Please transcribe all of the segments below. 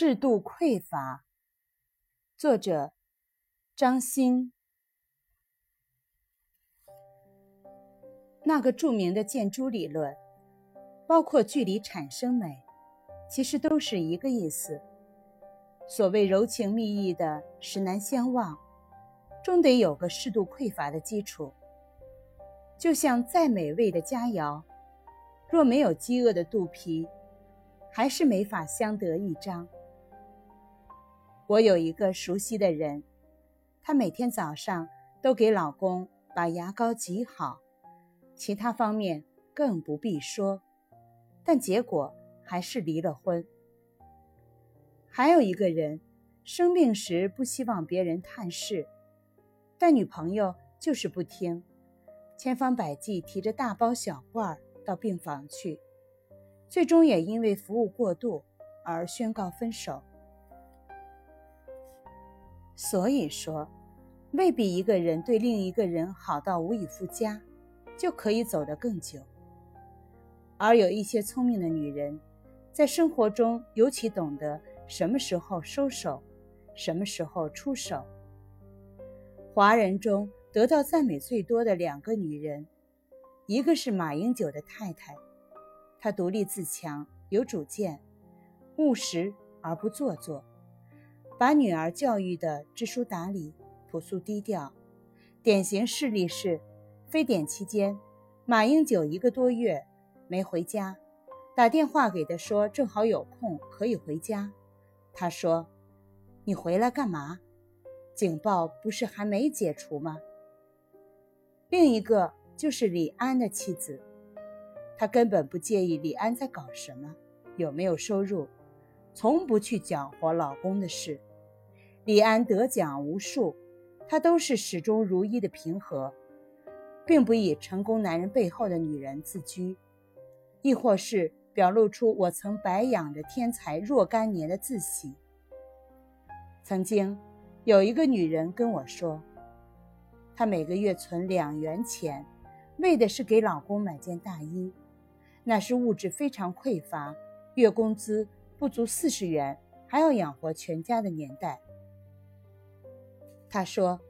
适度匮乏。作者：张欣。那个著名的建筑理论，包括距离产生美，其实都是一个意思。所谓柔情蜜意的实难相忘，终得有个适度匮乏的基础。就像再美味的佳肴，若没有饥饿的肚皮，还是没法相得益彰。我有一个熟悉的人，她每天早上都给老公把牙膏挤好，其他方面更不必说，但结果还是离了婚。还有一个人，生病时不希望别人探视，但女朋友就是不听，千方百计提着大包小罐到病房去，最终也因为服务过度而宣告分手。所以说，未必一个人对另一个人好到无以复加，就可以走得更久。而有一些聪明的女人，在生活中尤其懂得什么时候收手，什么时候出手。华人中得到赞美最多的两个女人，一个是马英九的太太，她独立自强，有主见，务实而不做作。把女儿教育的知书达理、朴素低调，典型事例是：非典期间，马英九一个多月没回家，打电话给他说正好有空可以回家。他说：“你回来干嘛？警报不是还没解除吗？”另一个就是李安的妻子，她根本不介意李安在搞什么，有没有收入，从不去搅和老公的事。李安得奖无数，他都是始终如一的平和，并不以成功男人背后的女人自居，亦或是表露出我曾白养的天才若干年的自喜。曾经有一个女人跟我说，她每个月存两元钱，为的是给老公买件大衣，那是物质非常匮乏，月工资不足四十元，还要养活全家的年代。他说：“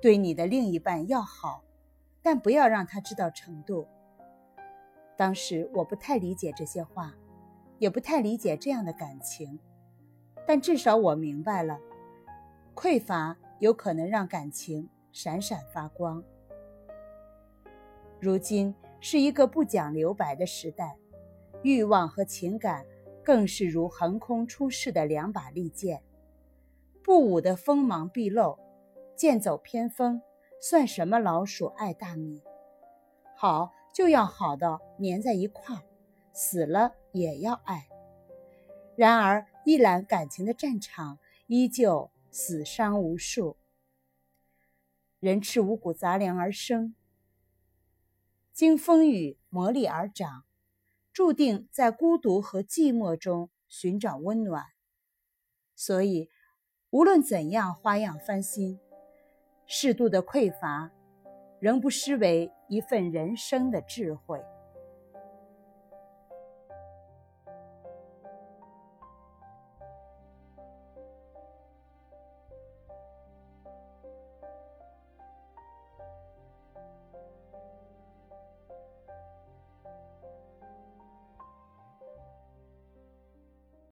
对你的另一半要好，但不要让他知道程度。”当时我不太理解这些话，也不太理解这样的感情，但至少我明白了，匮乏有可能让感情闪闪发光。如今是一个不讲留白的时代，欲望和情感更是如横空出世的两把利剑。不武的锋芒毕露，剑走偏锋，算什么老鼠爱大米？好就要好到粘在一块儿，死了也要爱。然而一览感情的战场，依旧死伤无数。人吃五谷杂粮而生，经风雨磨砺而长，注定在孤独和寂寞中寻找温暖。所以。无论怎样花样翻新，适度的匮乏，仍不失为一份人生的智慧。